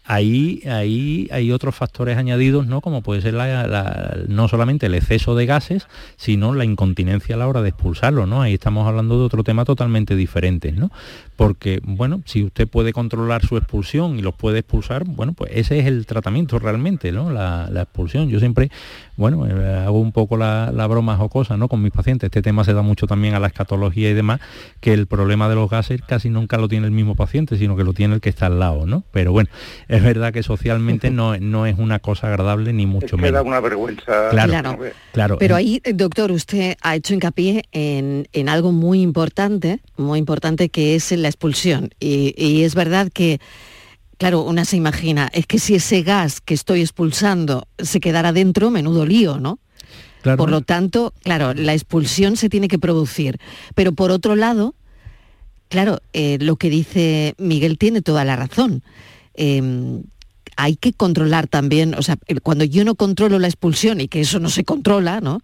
Ahí, ahí hay otros factores añadidos, ¿no? Como puede ser la- no solamente el exceso de gases, sino la incontinencia a la hora de expulsarlo, ¿no? Ahí estamos hablando de otro tema totalmente diferente, ¿no? Porque, bueno, si usted puede controlar su expulsión y los puede expulsar, bueno, pues ese es el tratamiento realmente, ¿no? La, expulsión. Yo siempre, bueno, eh, hago un poco la, la broma jocosa, ¿no? Con mis pacientes. Este tema se da mucho también a la escatología y demás, que el problema de los gases casi nunca lo tiene el mismo paciente, sino que lo tiene el que está al lado, ¿no? Pero bueno, es verdad que socialmente no, no es una cosa agradable ni mucho Es que da menos. una vergüenza. Claro, Claro. claro. Pero ahí, eh, doctor, usted ha hecho hincapié en, en algo muy importante, muy importante que es la expulsión. Y, y es verdad que, claro, una se imagina, es que si ese gas que estoy expulsando se quedara dentro, menudo lío, ¿no? Claro. Por lo tanto, claro, la expulsión se tiene que producir. Pero por otro lado, claro, eh, lo que dice Miguel tiene toda la razón. Eh, hay que controlar también, o sea, cuando yo no controlo la expulsión y que eso no se controla, ¿no?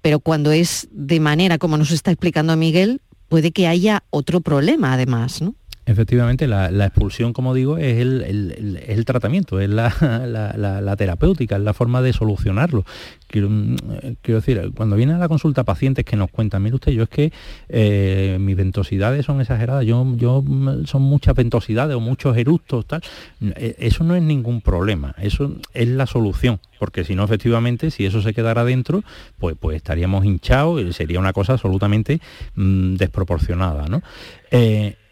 Pero cuando es de manera como nos está explicando Miguel, puede que haya otro problema además, ¿no? Efectivamente, la, expulsión, como digo, es el, tratamiento, es *laughs* la, terapéutica, es la forma de solucionarlo. Quiero, mm, eh, decir, cuando vienen a la consulta pacientes que nos cuentan, mire usted, yo es que eh, mis ventosidades son exageradas, yo, yo mm, son muchas ventosidades o muchos eructos, tal. Eh, Eso no es ningún problema, eso es la solución, porque si no, efectivamente, si eso se quedara dentro, pues, pues estaríamos hinchados y sería una cosa absolutamente mm, desproporcionada, ¿no?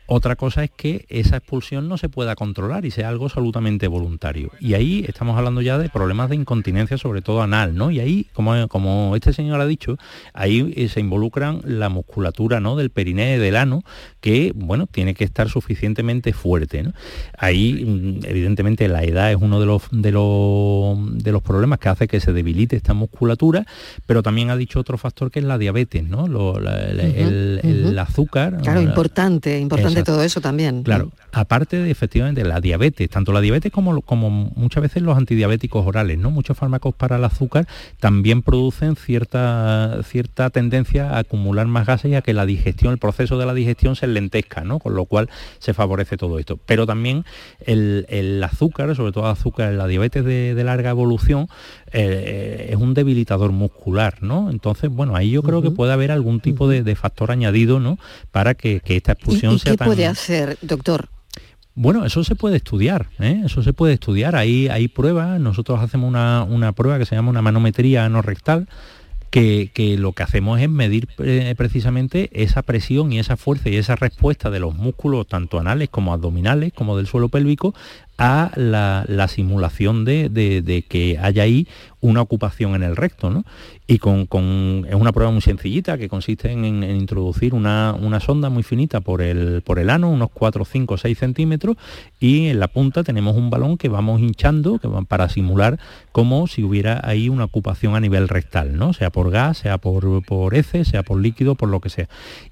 Otra cosa es que esa expulsión no se pueda controlar y sea algo absolutamente voluntario. Y ahí estamos hablando ya de problemas de incontinencia, sobre todo anal, ¿no? Y ahí, como, como este señor ha dicho, ahí eh, se involucran la musculatura ¿no? del perineo y del ano, que, bueno, tiene que estar suficientemente fuerte, ¿no? Ahí, mm, evidentemente, la edad es uno de los, de, los, de los problemas que hace que se debilite esta musculatura, pero también ha dicho otro factor que es la diabetes, ¿no? Lo- la- la- el, el azúcar. Claro, la- importante, importante todo eso también. Claro, aparte de efectivamente la diabetes, tanto la diabetes como, como muchas veces los antidiabéticos orales, ¿no? Muchos fármacos para el azúcar también producen cierta, cierta tendencia a acumular más gases y a que la digestión, el proceso de la digestión se lentezca, ¿no? Con lo cual se favorece todo esto. Pero también el, azúcar, sobre todo el azúcar en la diabetes de, larga evolución, eh, es un debilitador muscular, ¿no? Entonces, bueno, ahí yo creo que puede haber algún tipo de, factor añadido, ¿no? Para que, esta expulsión ¿Y, sea qué puede hacer, doctor? Bueno, eso se puede estudiar, ¿eh? eso se puede estudiar. Ahí hay pruebas, nosotros hacemos una, una prueba que se llama una manometría anorrectal, que, lo que hacemos es medir eh, precisamente esa presión y esa fuerza y esa respuesta de los músculos, tanto anales como abdominales, como del suelo pélvico, a la, simulación de, que haya ahí una ocupación en el recto. ¿no? Y con, es una prueba muy sencillita que consiste en, introducir una, sonda muy finita por el, por el ano, unos 4, 5, 6 centímetros, y en la punta tenemos un balón que vamos hinchando que para simular como si hubiera ahí una ocupación a nivel rectal, ¿no? sea por gas, sea por, por heces, sea por líquido, por lo que sea.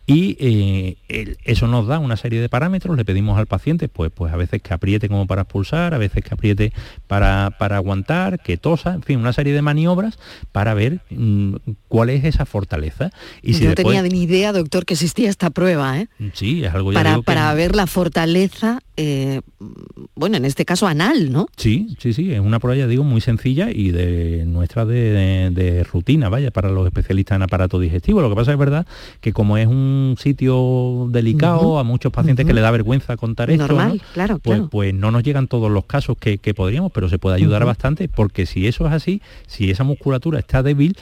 Y eh, eso nos da una serie de parámetros, le pedimos al paciente pues, pues a veces que apriete como para expulsar, a veces que apriete para, para aguantar, que tosa, en fin, una serie de maniobras para ver cuál es esa fortaleza. Y si no tenía ni idea, doctor, que existía esta prueba, ¿eh? Sí, es algo ya para, para ver la fortaleza, eh, bueno, en este caso anal, ¿no? Sí, sí, sí, es una prueba, ya digo, muy sencilla y de nuestra de, rutina, vaya, para los especialistas en aparato digestivo. Lo que pasa es verdad que como es un sitio delicado, a muchos pacientes que le da vergüenza contar esto, ¿no? claro, pues, pues no nos llegan todos los casos que, podríamos, pero se puede ayudar bastante, porque si eso es así, si esa musculatura está débil,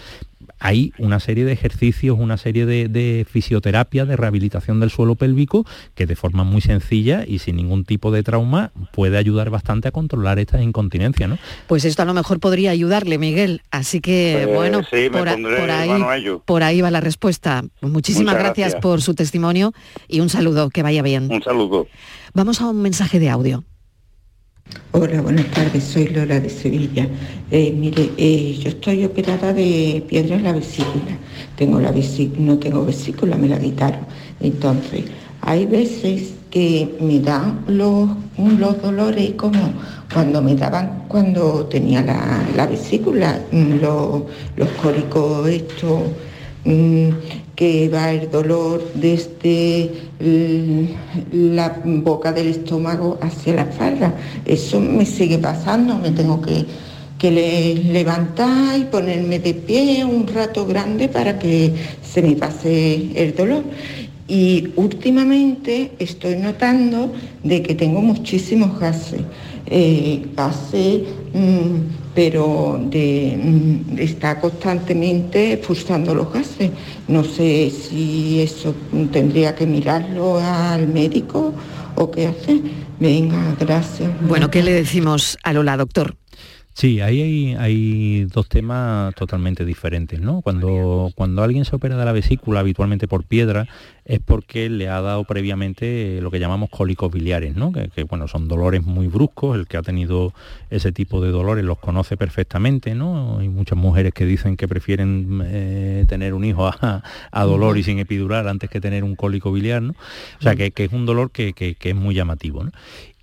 hay una serie de ejercicios, una serie de, fisioterapia, de rehabilitación del suelo pélvico, que de forma muy sencilla y sin ningún tipo de trauma puede ayudar bastante a controlar esta incontinencia, ¿no? Pues esto a lo mejor podría ayudarle, Miguel. Así que, pues, bueno, por, ahí, por ahí va la respuesta. Muchísimas gracias por su testimonio y un saludo, que vaya bien. Un saludo. Vamos a un mensaje de audio. Hola, buenas tardes, soy Lola de Sevilla. Eh, mire, eh, yo estoy operada de piedra en la vesícula. Tengo la no tengo vesícula, me la quitaron. Entonces, hay veces que me dan los, los dolores como cuando me daban cuando tenía la, vesícula, mm, los, los cólicos estos mm, que va el dolor desde la boca del estómago hacia la falda. Eso me sigue pasando, me tengo que, levantar y ponerme de pie un rato grande para que se me pase el dolor. Y últimamente estoy notando de que tengo muchísimos gases. Eh, gases mm, pero mm, está constantemente expulsando los gases. No sé si eso tendría que mirarlo al médico o qué hacer. Venga, gracias. Bueno, ¿qué le decimos a Lola, doctor? Sí, ahí hay, dos temas totalmente diferentes, ¿no? Cuando, cuando alguien se opera de la vesícula habitualmente por piedra es porque le ha dado previamente lo que llamamos cólicos biliares, ¿no? Que, bueno, son dolores muy bruscos, el que ha tenido ese tipo de dolores los conoce perfectamente, ¿no? Hay muchas mujeres que dicen que prefieren eh, tener un hijo a, dolor y sin epidural antes que tener un cólico biliar, ¿no? O sea, que, es un dolor que, que es muy llamativo, ¿no?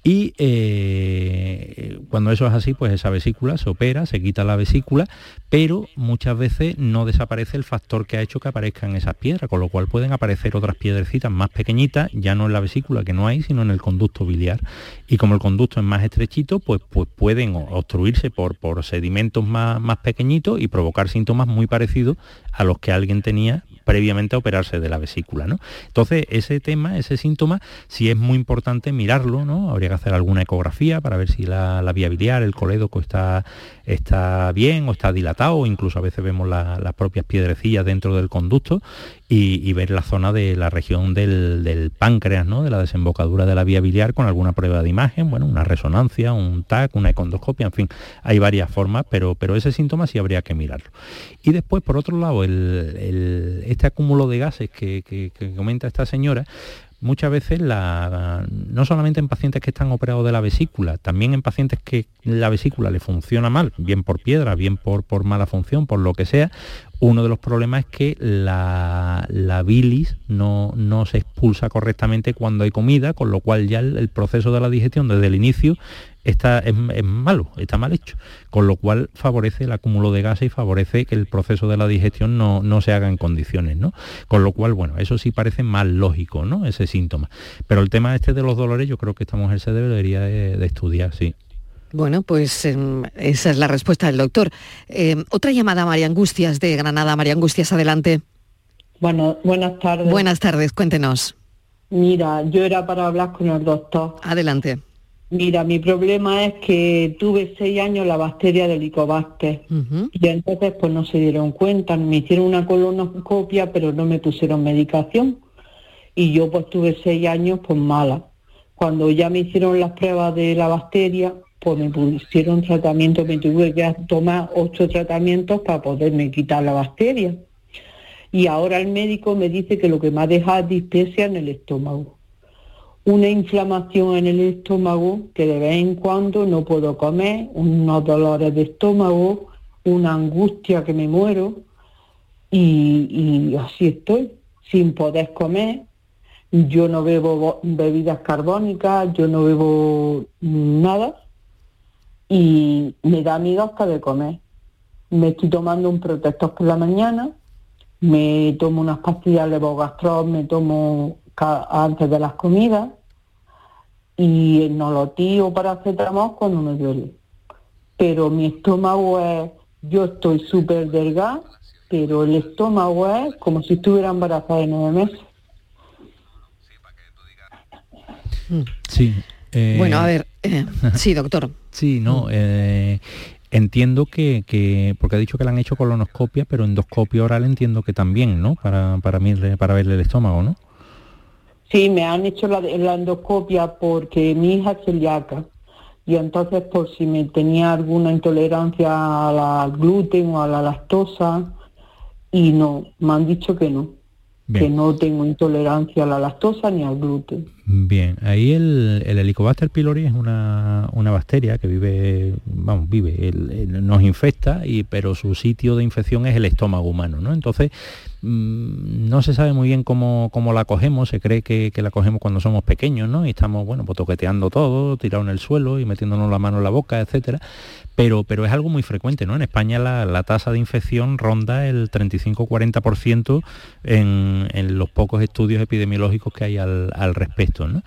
Y eh, cuando eso es así, pues esa vesícula se opera, se quita la vesícula, pero muchas veces no desaparece el factor que ha hecho que aparezcan esas piedras, con lo cual pueden aparecer otras piedrecitas más pequeñitas, ya no en la vesícula que no hay, sino en el conducto biliar. Y como el conducto es más estrechito, pues, pues pueden obstruirse por, por sedimentos más, más pequeñitos y provocar síntomas muy parecidos a los que alguien tenía previamente a operarse de la vesícula. ¿no? Entonces, ese tema, ese síntoma, sí es muy importante mirarlo, ¿no? Habría que hacer alguna ecografía para ver si la, vía biliar, el colédoco está, está bien o está dilatado, incluso a veces vemos las propias piedrecillas dentro del conducto y, ver la zona de la región del, páncreas, ¿no? de la desembocadura de la vía biliar con alguna prueba de imagen, bueno, una resonancia, un TAC, una econdoscopia, en fin, hay varias formas, pero, pero ese síntoma sí habría que mirarlo. Y después, por otro lado, este acúmulo de gases que, comenta esta señora, muchas veces la, no solamente en pacientes que están operados de la vesícula, también en pacientes que la vesícula le funciona mal, bien por piedra, bien por, por mala función, por lo que sea, uno de los problemas es que la, bilis no, no, se expulsa correctamente cuando hay comida, con lo cual ya el, proceso de la digestión desde el inicio está, es, malo, está mal hecho, con lo cual favorece el acúmulo de gases y favorece que el proceso de la digestión no, no, se haga en condiciones, ¿no? Con lo cual, bueno, eso sí parece más lógico, ¿no? Ese síntoma. Pero el tema este de los dolores, yo creo que esta mujer se debería de estudiar, sí. Bueno, pues em, esa es la respuesta del doctor. Em, otra llamada, María Angustias, de Granada. María Angustias, adelante. Bueno, buenas tardes. Buenas tardes, cuéntenos. Mira, yo era para hablar con el doctor. Adelante. Mira, mi problema es que tuve seis años la bacteria del Helicobacter y entonces pues no se dieron cuenta, me hicieron una colonoscopia pero no me pusieron medicación y yo pues tuve seis años pues mala. Cuando ya me hicieron las pruebas de la bacteria, pues me pusieron tratamiento, me tuve que tomar ocho tratamientos para poderme quitar la bacteria. Y ahora el médico me dice que lo que me ha dejado es dispepsia en el estómago. Una inflamación en el estómago que de vez en cuando no puedo comer, unos dolores de estómago, una angustia que me muero y, así estoy, sin poder comer. Yo no bebo bebidas carbónicas, yo no bebo nada y me da miedo hasta de comer. Me estoy tomando un protector por la mañana, me tomo unas pastillas levogastrol, me tomo antes de las comidas y el nolotí para paracetamol cuando me duele. Pero mi estómago es, yo estoy súper delgada, pero el estómago es como si estuviera embarazada de nueve meses. Sí. Eh, bueno, a ver, eh, *laughs* sí, doctor. Sí, no. Mm. Eh, entiendo que, porque ha dicho que le han hecho colonoscopia, pero endoscopia oral entiendo que también, ¿no? Para, para, para verle el estómago, ¿no? Sí, me han hecho la, endoscopia porque mi hija es celíaca. Y entonces por si me tenía alguna intolerancia al gluten o a la lactosa y no, me han dicho que no. Que no tengo intolerancia a la lactosa ni al gluten. Bien, ahí el, el Helicobacter pylori es una, bacteria que vive, vamos, vive, nos infecta, y, pero su sitio de infección es el estómago humano, ¿no? Entonces, mm, no se sabe muy bien cómo, la cogemos, se cree que, la cogemos cuando somos pequeños, ¿no? Y estamos, bueno, pues toqueteando todo, tirado en el suelo y metiéndonos la mano en la boca, etcétera pero, pero es algo muy frecuente, ¿no? En España la, tasa de infección ronda el 35-40% en, en, los pocos estudios epidemiológicos que hay al, al respecto, ¿no?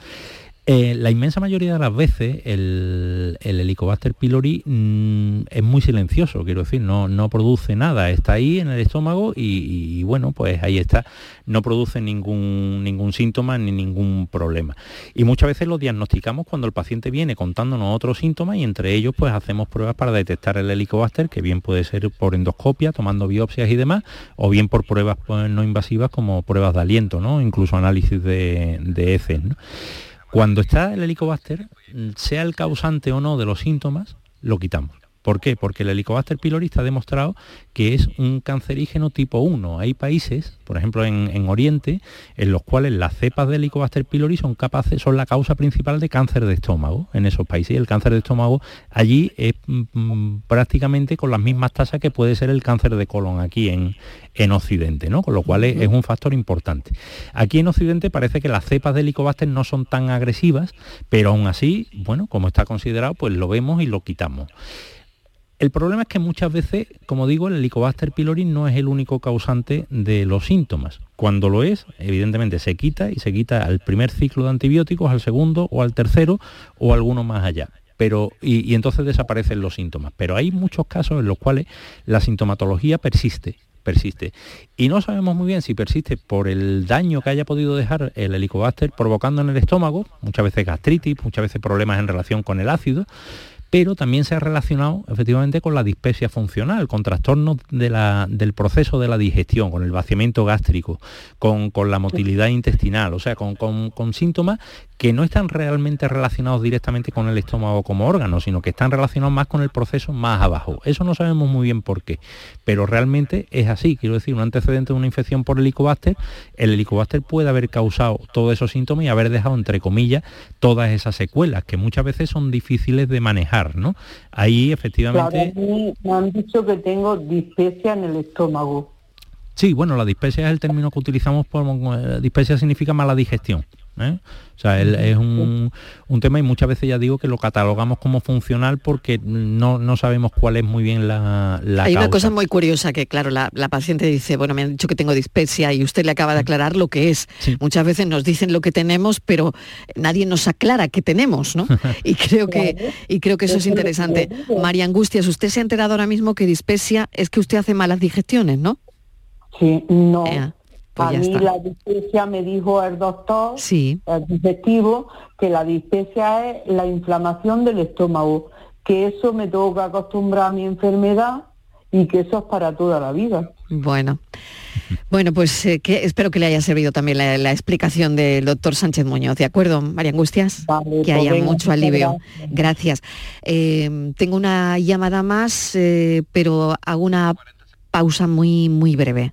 Eh, la inmensa mayoría de las veces el, el Helicobacter pylori mm, es muy silencioso, quiero decir, no, no produce nada, está ahí en el estómago y, bueno, pues ahí está, no produce ningún, ningún síntoma ni ningún problema. Y muchas veces lo diagnosticamos cuando el paciente viene contándonos otros síntomas y entre ellos pues hacemos pruebas para detectar el Helicobacter, que bien puede ser por endoscopia, tomando biopsias y demás, o bien por pruebas pues, no invasivas como pruebas de aliento, ¿no? incluso análisis de, de heces. ¿no? Cuando está el helicobacter, sea el causante o no de los síntomas, lo quitamos. ¿Por qué? Porque el Helicobacter pylori está demostrado que es un cancerígeno tipo 1. Hay países, por ejemplo en, Oriente, en los cuales las cepas de Helicobacter pylori son capaces, son la causa principal de cáncer de estómago en esos países. Y el cáncer de estómago allí es mm, mm, prácticamente con las mismas tasas que puede ser el cáncer de colon aquí en, en Occidente, ¿no? Con lo cual es, un factor importante. Aquí en Occidente parece que las cepas de Helicobacter no son tan agresivas, pero aún así, bueno, como está considerado, pues lo vemos y lo quitamos. El problema es que muchas veces, como digo, el Helicobacter pylori no es el único causante de los síntomas. Cuando lo es, evidentemente se quita y se quita al primer ciclo de antibióticos, al segundo o al tercero o alguno más allá. Pero, y, entonces desaparecen los síntomas. Pero hay muchos casos en los cuales la sintomatología persiste persiste. Y no sabemos muy bien si persiste por el daño que haya podido dejar el helicobacter provocando en el estómago, muchas veces gastritis, muchas veces problemas en relación con el ácido, pero también se ha relacionado efectivamente con la dispepsia funcional, con trastornos del proceso de la digestión, con el vaciamiento gástrico, con, la motilidad intestinal, o sea, con, síntomas que no están realmente relacionados directamente con el estómago como órgano, sino que están relacionados más con el proceso más abajo. Eso no sabemos muy bien por qué, pero realmente es así. Quiero decir, un antecedente de una infección por helicobacter, el helicobacter puede haber causado todos esos síntomas y haber dejado, entre comillas, todas esas secuelas, que muchas veces son difíciles de manejar, ¿no? Ahí efectivamente... me han dicho que tengo dispepsia en el estómago. Sí, bueno, la dispepsia es el término que utilizamos, por, eh, dispepsia significa mala digestión. ¿Eh? O sea, es un, tema y muchas veces ya digo que lo catalogamos como funcional porque no, sabemos cuál es muy bien la, la Hay una cosa muy curiosa que, claro, la, paciente dice, bueno, me han dicho que tengo dispepsia y usted le acaba de aclarar lo que es. Muchas veces nos dicen lo que tenemos, pero nadie nos aclara qué tenemos, ¿no? *laughs* Y creo que, y creo que eso es interesante. María Angustias, usted se ha enterado ahora mismo que dispepsia es que usted hace malas digestiones, ¿no? Sí, no. Pues a mí la dispepsia me dijo el doctor, el digestivo, que la dispepsia es la inflamación del estómago, que eso me tengo que acostumbrar a mi enfermedad y que eso es para toda la vida. Bueno, bueno, pues eh, que espero que le haya servido también la, explicación del doctor Sánchez Muñoz, ¿de acuerdo, María Angustias? que haya pues mucho alivio. Gracias. Eh, tengo una llamada más, eh, pero hago una pausa muy, muy breve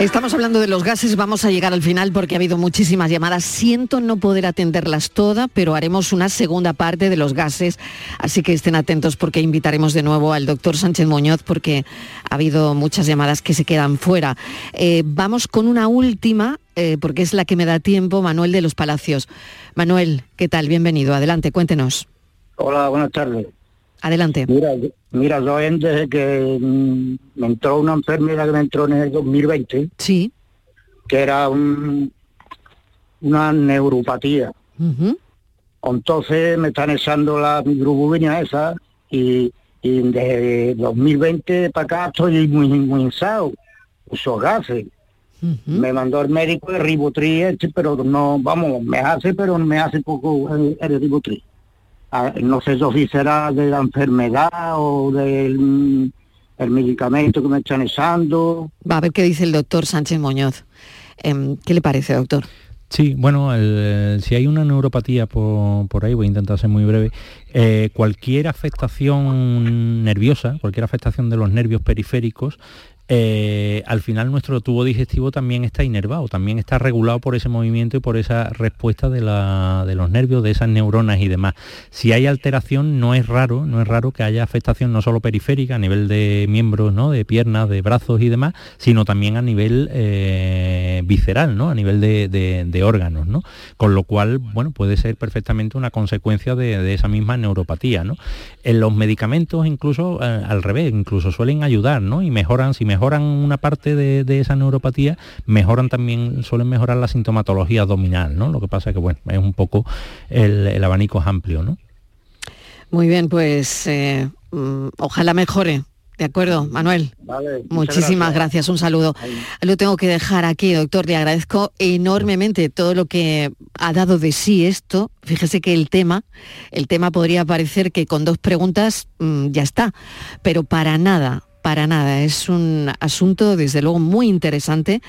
Estamos hablando de los gases, vamos a llegar al final porque ha habido muchísimas llamadas. Siento no poder atenderlas todas, pero haremos una segunda parte de los gases, así que estén atentos porque invitaremos de nuevo al doctor Sánchez Muñoz porque ha habido muchas llamadas que se quedan fuera. Eh, vamos con una última, eh, porque es la que me da tiempo, Manuel de los Palacios. Manuel, ¿qué tal? Bienvenido, adelante, cuéntenos. Hola, buenas tardes. Adelante. Mira, mira yo desde que mm, me entró una enfermedad que me entró en el 2020. Sí. Que era un, una neuropatía. Entonces me están echando la microglobina esa y, y desde 2020 para acá estoy muy, muy insado. Uso gases. Me mandó el médico de ribotril, este, pero no, vamos, me hace, pero me hace poco el, el no sé si será de la enfermedad o del el medicamento que me están echando. Va a ver qué dice el doctor Sánchez Muñoz. Em, ¿Qué le parece, doctor? Sí, bueno, si hay una neuropatía por, ahí, voy a intentar ser muy breve, eh, cualquier afectación nerviosa, cualquier afectación de los nervios periféricos, eh, al final nuestro tubo digestivo también está inervado, también está regulado por ese movimiento y por esa respuesta de, los nervios, de esas neuronas y demás. Si hay alteración, no es raro, no es raro que haya afectación no solo periférica a nivel de miembros, ¿no? de piernas, de brazos y demás, sino también a nivel eh, visceral, ¿no? a nivel de, órganos. ¿no? Con lo cual, bueno, puede ser perfectamente una consecuencia de, esa misma neuropatía. En los medicamentos, incluso eh, al revés, incluso suelen ayudar y mejoran, si mejoran mejoran una parte de, esa neuropatía, mejoran también, suelen mejorar la sintomatología abdominal, ¿no? Lo que pasa es que, bueno, es un poco el, abanico es amplio, ¿no? Muy bien, pues eh, mm, ojalá mejore. De acuerdo, Manuel. Muchísimas gracias. un saludo. Lo tengo que dejar aquí, doctor. Le agradezco enormemente todo lo que ha dado de sí esto. Fíjese que el tema, el tema podría parecer que con dos preguntas mm, ya está, pero para nada para nada. Es un asunto, desde luego, muy interesante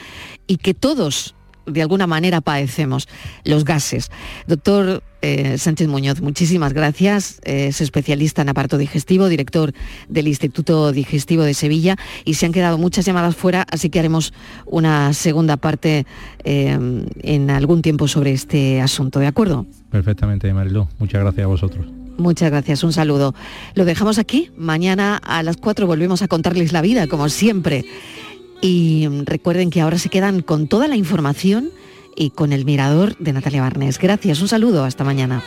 y que todos, de alguna manera, padecemos, los gases. Doctor eh, Sánchez Muñoz, muchísimas gracias. Es especialista en aparto digestivo, director del Instituto Digestivo de Sevilla y se han quedado muchas llamadas fuera, así que haremos una segunda parte eh, en algún tiempo sobre este asunto, ¿de acuerdo? Perfectamente, Mariló. Muchas gracias a vosotros. Muchas gracias, un saludo. Lo dejamos aquí, mañana a las 4 volvemos a contarles la vida, como siempre. y recuerden que ahora se quedan con toda la información y con el mirador de Natalia Barnes. Gracias, un saludo, hasta mañana.